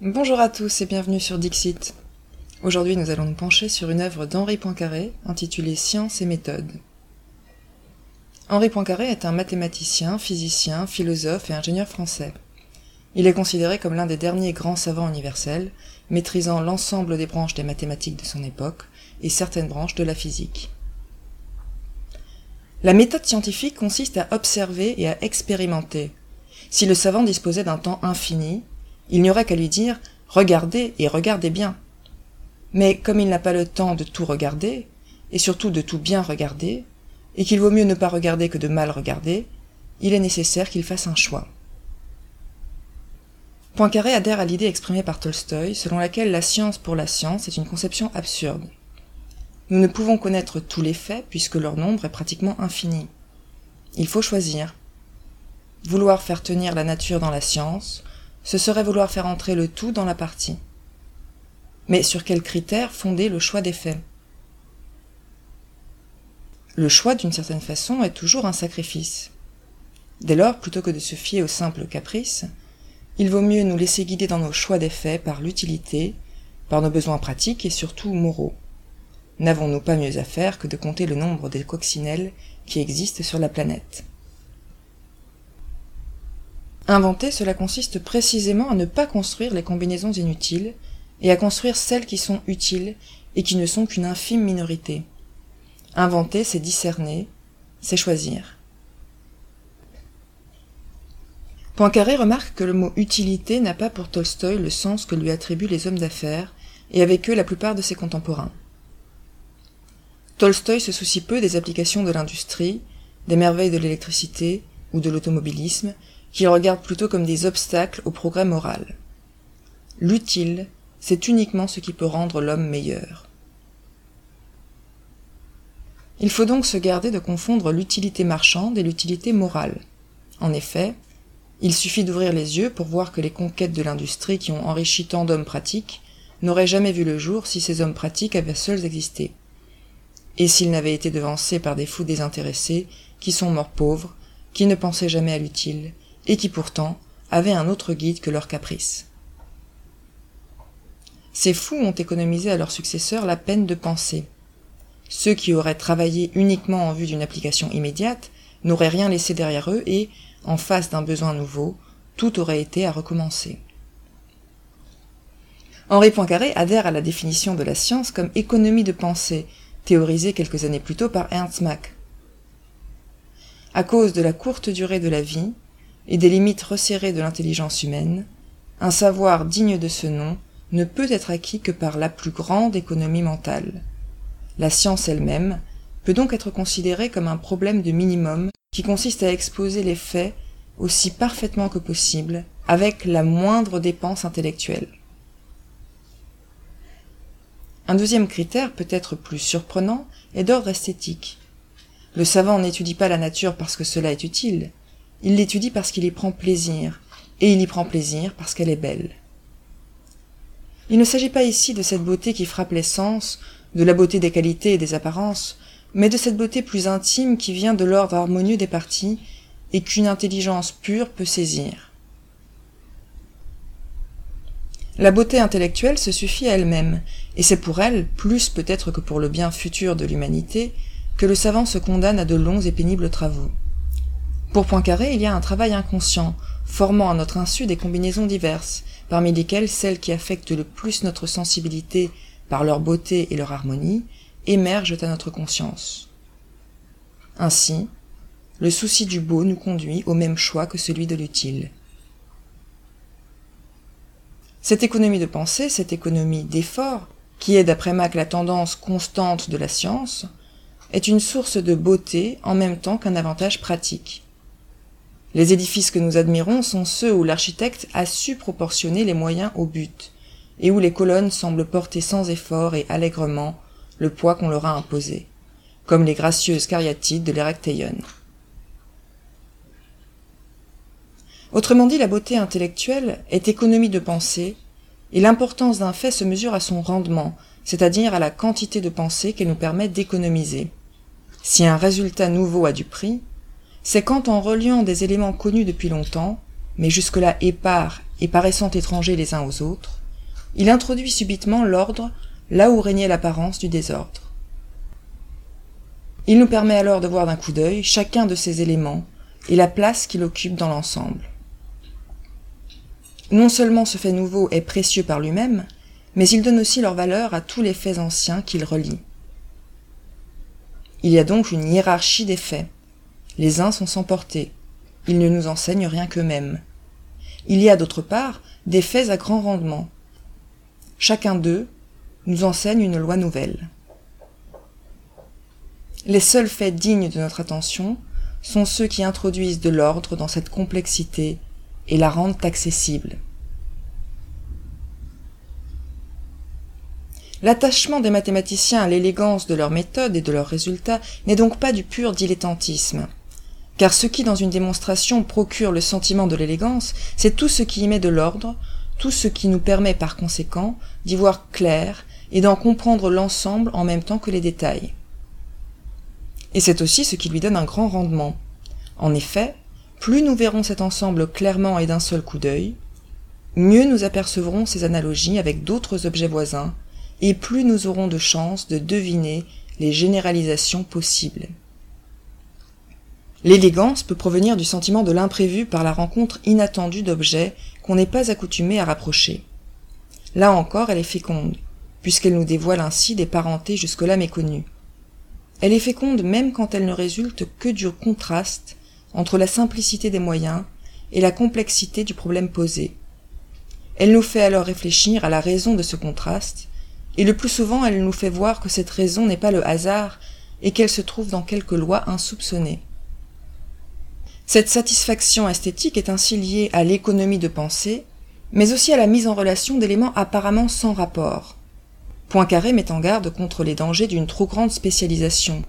Bonjour à tous et bienvenue sur Dixit. Aujourd'hui, nous allons nous pencher sur une œuvre d'Henri Poincaré intitulée Science et méthode. Henri Poincaré est un mathématicien, physicien, philosophe et ingénieur français. Il est considéré comme l'un des derniers grands savants universels, maîtrisant l'ensemble des branches des mathématiques de son époque et certaines branches de la physique. La méthode scientifique consiste à observer et à expérimenter. Si le savant disposait d'un temps infini, il n'y aurait qu'à lui dire Regardez et regardez bien. Mais comme il n'a pas le temps de tout regarder, et surtout de tout bien regarder, et qu'il vaut mieux ne pas regarder que de mal regarder, il est nécessaire qu'il fasse un choix. Poincaré adhère à l'idée exprimée par Tolstoï selon laquelle la science pour la science est une conception absurde. Nous ne pouvons connaître tous les faits puisque leur nombre est pratiquement infini. Il faut choisir. Vouloir faire tenir la nature dans la science, ce serait vouloir faire entrer le tout dans la partie. Mais sur quels critères fonder le choix des faits? Le choix, d'une certaine façon, est toujours un sacrifice. Dès lors, plutôt que de se fier au simple caprice, il vaut mieux nous laisser guider dans nos choix des faits par l'utilité, par nos besoins pratiques et surtout moraux. N'avons-nous pas mieux à faire que de compter le nombre des coccinelles qui existent sur la planète? Inventer, cela consiste précisément à ne pas construire les combinaisons inutiles, et à construire celles qui sont utiles et qui ne sont qu'une infime minorité. Inventer, c'est discerner, c'est choisir. Poincaré remarque que le mot utilité n'a pas pour Tolstoï le sens que lui attribuent les hommes d'affaires, et avec eux la plupart de ses contemporains. Tolstoï se soucie peu des applications de l'industrie, des merveilles de l'électricité ou de l'automobilisme, qu'il regarde plutôt comme des obstacles au progrès moral. L'utile, c'est uniquement ce qui peut rendre l'homme meilleur. Il faut donc se garder de confondre l'utilité marchande et l'utilité morale. En effet, il suffit d'ouvrir les yeux pour voir que les conquêtes de l'industrie qui ont enrichi tant d'hommes pratiques n'auraient jamais vu le jour si ces hommes pratiques avaient seuls existé. Et s'ils n'avaient été devancés par des fous désintéressés, qui sont morts pauvres, qui ne pensaient jamais à l'utile, et qui pourtant avaient un autre guide que leur caprice. Ces fous ont économisé à leurs successeurs la peine de penser. Ceux qui auraient travaillé uniquement en vue d'une application immédiate n'auraient rien laissé derrière eux et, en face d'un besoin nouveau, tout aurait été à recommencer. Henri Poincaré adhère à la définition de la science comme économie de pensée, théorisée quelques années plus tôt par Ernst Mach. À cause de la courte durée de la vie, et des limites resserrées de l'intelligence humaine, un savoir digne de ce nom ne peut être acquis que par la plus grande économie mentale. La science elle-même peut donc être considérée comme un problème de minimum qui consiste à exposer les faits aussi parfaitement que possible, avec la moindre dépense intellectuelle. Un deuxième critère, peut-être plus surprenant, est d'ordre esthétique. Le savant n'étudie pas la nature parce que cela est utile, il l'étudie parce qu'il y prend plaisir, et il y prend plaisir parce qu'elle est belle. Il ne s'agit pas ici de cette beauté qui frappe les sens, de la beauté des qualités et des apparences, mais de cette beauté plus intime qui vient de l'ordre harmonieux des parties et qu'une intelligence pure peut saisir. La beauté intellectuelle se suffit à elle-même, et c'est pour elle, plus peut-être que pour le bien futur de l'humanité, que le savant se condamne à de longs et pénibles travaux. Pour Poincaré, il y a un travail inconscient, formant à notre insu des combinaisons diverses, parmi lesquelles celles qui affectent le plus notre sensibilité par leur beauté et leur harmonie émergent à notre conscience. Ainsi, le souci du beau nous conduit au même choix que celui de l'utile. Cette économie de pensée, cette économie d'effort, qui est d'après Mac la tendance constante de la science, est une source de beauté en même temps qu'un avantage pratique. Les édifices que nous admirons sont ceux où l'architecte a su proportionner les moyens au but, et où les colonnes semblent porter sans effort et allègrement le poids qu'on leur a imposé, comme les gracieuses cariatides de l'Erecteion. Autrement dit, la beauté intellectuelle est économie de pensée, et l'importance d'un fait se mesure à son rendement, c'est-à-dire à la quantité de pensée qu'elle nous permet d'économiser. Si un résultat nouveau a du prix, c'est quand en reliant des éléments connus depuis longtemps, mais jusque-là épars et paraissant étrangers les uns aux autres, il introduit subitement l'ordre là où régnait l'apparence du désordre. Il nous permet alors de voir d'un coup d'œil chacun de ces éléments et la place qu'il occupe dans l'ensemble. Non seulement ce fait nouveau est précieux par lui-même, mais il donne aussi leur valeur à tous les faits anciens qu'il relie. Il y a donc une hiérarchie des faits. Les uns sont sans portée. Ils ne nous enseignent rien qu'eux-mêmes. Il y a d'autre part des faits à grand rendement. Chacun d'eux nous enseigne une loi nouvelle. Les seuls faits dignes de notre attention sont ceux qui introduisent de l'ordre dans cette complexité et la rendent accessible. L'attachement des mathématiciens à l'élégance de leur méthode et de leurs résultats n'est donc pas du pur dilettantisme. Car ce qui dans une démonstration procure le sentiment de l'élégance, c'est tout ce qui y met de l'ordre, tout ce qui nous permet par conséquent d'y voir clair et d'en comprendre l'ensemble en même temps que les détails. Et c'est aussi ce qui lui donne un grand rendement. En effet, plus nous verrons cet ensemble clairement et d'un seul coup d'œil, mieux nous apercevrons ces analogies avec d'autres objets voisins, et plus nous aurons de chances de deviner les généralisations possibles. L'élégance peut provenir du sentiment de l'imprévu par la rencontre inattendue d'objets qu'on n'est pas accoutumé à rapprocher. Là encore, elle est féconde, puisqu'elle nous dévoile ainsi des parentés jusque-là méconnues. Elle est féconde même quand elle ne résulte que du contraste entre la simplicité des moyens et la complexité du problème posé. Elle nous fait alors réfléchir à la raison de ce contraste et le plus souvent elle nous fait voir que cette raison n'est pas le hasard et qu'elle se trouve dans quelque loi insoupçonnée. Cette satisfaction esthétique est ainsi liée à l'économie de pensée, mais aussi à la mise en relation d'éléments apparemment sans rapport. Poincaré met en garde contre les dangers d'une trop grande spécialisation,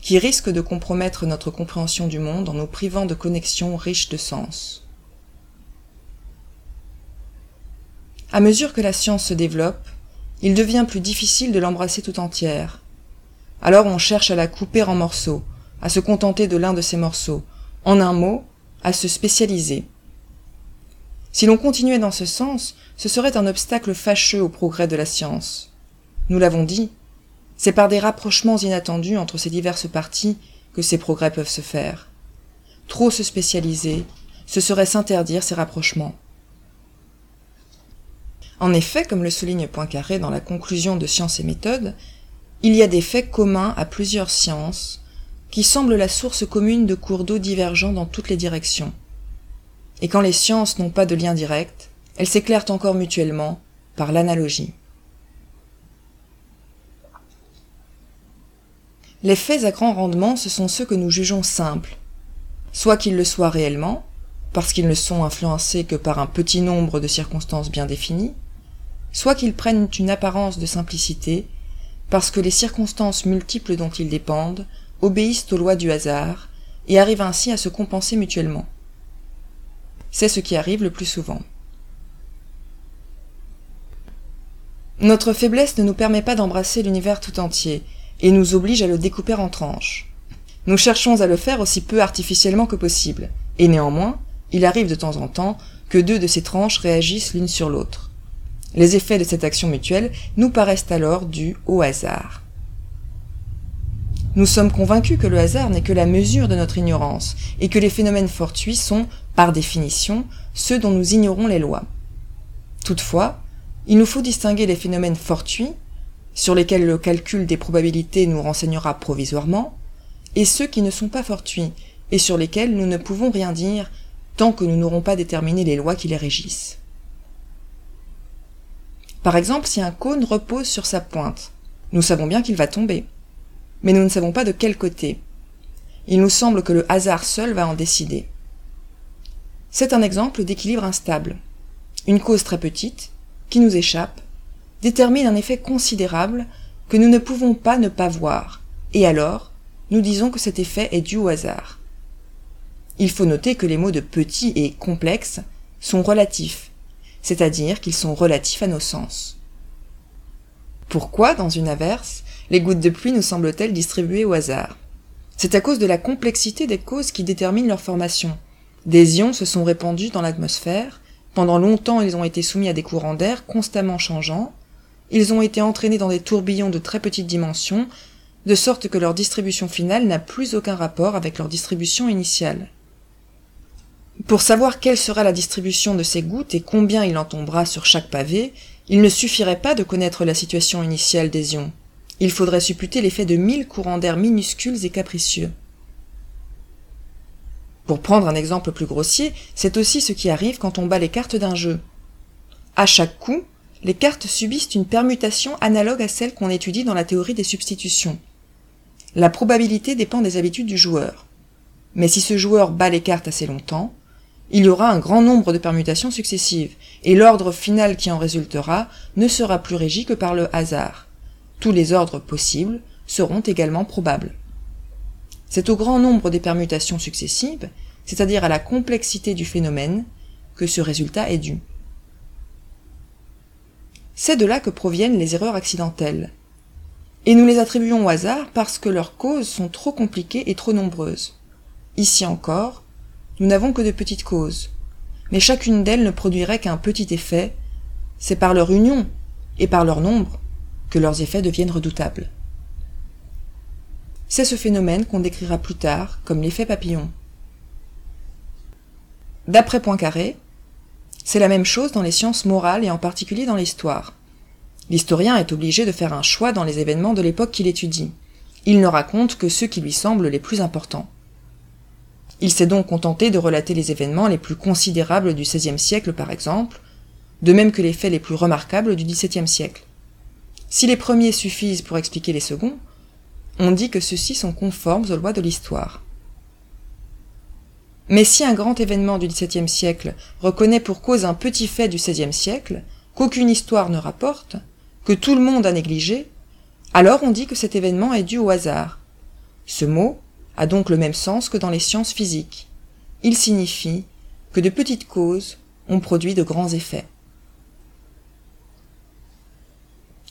qui risque de compromettre notre compréhension du monde en nous privant de connexions riches de sens. À mesure que la science se développe, il devient plus difficile de l'embrasser tout entière. Alors on cherche à la couper en morceaux, à se contenter de l'un de ces morceaux, en un mot, à se spécialiser. Si l'on continuait dans ce sens, ce serait un obstacle fâcheux au progrès de la science. Nous l'avons dit, c'est par des rapprochements inattendus entre ces diverses parties que ces progrès peuvent se faire. Trop se spécialiser, ce serait s'interdire ces rapprochements. En effet, comme le souligne Poincaré dans la conclusion de Sciences et méthodes, il y a des faits communs à plusieurs sciences qui semblent la source commune de cours d'eau divergents dans toutes les directions. Et quand les sciences n'ont pas de lien direct, elles s'éclairent encore mutuellement par l'analogie. Les faits à grand rendement, ce sont ceux que nous jugeons simples, soit qu'ils le soient réellement, parce qu'ils ne sont influencés que par un petit nombre de circonstances bien définies, soit qu'ils prennent une apparence de simplicité, parce que les circonstances multiples dont ils dépendent obéissent aux lois du hasard, et arrivent ainsi à se compenser mutuellement. C'est ce qui arrive le plus souvent. Notre faiblesse ne nous permet pas d'embrasser l'univers tout entier, et nous oblige à le découper en tranches. Nous cherchons à le faire aussi peu artificiellement que possible, et néanmoins, il arrive de temps en temps que deux de ces tranches réagissent l'une sur l'autre. Les effets de cette action mutuelle nous paraissent alors dus au hasard. Nous sommes convaincus que le hasard n'est que la mesure de notre ignorance, et que les phénomènes fortuits sont, par définition, ceux dont nous ignorons les lois. Toutefois, il nous faut distinguer les phénomènes fortuits, sur lesquels le calcul des probabilités nous renseignera provisoirement, et ceux qui ne sont pas fortuits, et sur lesquels nous ne pouvons rien dire tant que nous n'aurons pas déterminé les lois qui les régissent. Par exemple, si un cône repose sur sa pointe, nous savons bien qu'il va tomber. Mais nous ne savons pas de quel côté. Il nous semble que le hasard seul va en décider. C'est un exemple d'équilibre instable. Une cause très petite, qui nous échappe, détermine un effet considérable que nous ne pouvons pas ne pas voir, et alors, nous disons que cet effet est dû au hasard. Il faut noter que les mots de petit et complexe sont relatifs, c'est-à-dire qu'ils sont relatifs à nos sens. Pourquoi, dans une averse, les gouttes de pluie nous semblent-elles distribuées au hasard? C'est à cause de la complexité des causes qui déterminent leur formation. Des ions se sont répandus dans l'atmosphère, Pendant longtemps, ils ont été soumis à des courants d'air constamment changeants. Ils ont été entraînés dans des tourbillons de très petites dimensions, de sorte que leur distribution finale n'a plus aucun rapport avec leur distribution initiale. Pour savoir quelle sera la distribution de ces gouttes et combien il en tombera sur chaque pavé, il ne suffirait pas de connaître la situation initiale des ions. Il faudrait supputer l'effet de mille courants d'air minuscules et capricieux. Pour prendre un exemple plus grossier, c'est aussi ce qui arrive quand on bat les cartes d'un jeu. À chaque coup, les cartes subissent une permutation analogue à celle qu'on étudie dans la théorie des substitutions. La probabilité dépend des habitudes du joueur. Mais si ce joueur bat les cartes assez longtemps, il y aura un grand nombre de permutations successives, et l'ordre final qui en résultera ne sera plus régi que par le hasard. Tous les ordres possibles seront également probables. C'est au grand nombre des permutations successives, c'est-à-dire à la complexité du phénomène, que ce résultat est dû. C'est de là que proviennent les erreurs accidentelles. Et nous les attribuons au hasard parce que leurs causes sont trop compliquées et trop nombreuses. Ici encore, nous n'avons que de petites causes, mais chacune d'elles ne produirait qu'un petit effet, c'est par leur union et par leur nombre que leurs effets deviennent redoutables. C'est ce phénomène qu'on décrira plus tard comme l'effet papillon. D'après Poincaré, c'est la même chose dans les sciences morales et en particulier dans l'histoire. L'historien est obligé de faire un choix dans les événements de l'époque qu'il étudie. Il ne raconte que ceux qui lui semblent les plus importants. Il s'est donc contenté de relater les événements les plus considérables du XVIe siècle, par exemple, de même que les faits les plus remarquables du XVIIe siècle. Si les premiers suffisent pour expliquer les seconds, on dit que ceux-ci sont conformes aux lois de l'histoire. Mais si un grand événement du XVIIe siècle reconnaît pour cause un petit fait du XVIe siècle, qu'aucune histoire ne rapporte, que tout le monde a négligé, alors on dit que cet événement est dû au hasard. Ce mot, a donc le même sens que dans les sciences physiques. Il signifie que de petites causes ont produit de grands effets.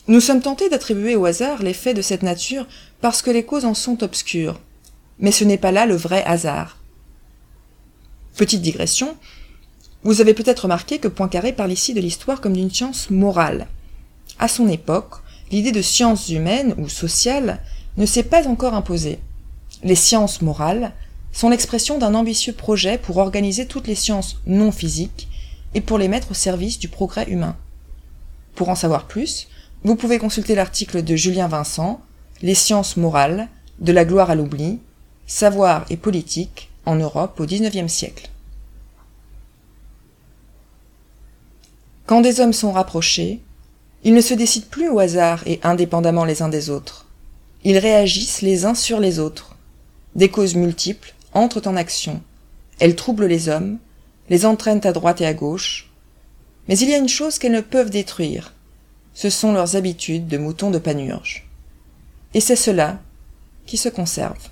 Nous sommes tentés d'attribuer au hasard les faits de cette nature parce que les causes en sont obscures. Mais ce n'est pas là le vrai hasard. Petite digression, vous avez peut-être remarqué que Poincaré parle ici de l'histoire comme d'une science morale. À son époque, l'idée de science humaine ou sociale ne s'est pas encore imposée les sciences morales sont l'expression d'un ambitieux projet pour organiser toutes les sciences non physiques et pour les mettre au service du progrès humain. Pour en savoir plus, vous pouvez consulter l'article de Julien Vincent, Les sciences morales, de la gloire à l'oubli, savoir et politique en Europe au XIXe siècle. Quand des hommes sont rapprochés, ils ne se décident plus au hasard et indépendamment les uns des autres. Ils réagissent les uns sur les autres des causes multiples entrent en action. Elles troublent les hommes, les entraînent à droite et à gauche. Mais il y a une chose qu'elles ne peuvent détruire. Ce sont leurs habitudes de moutons de panurge. Et c'est cela qui se conserve.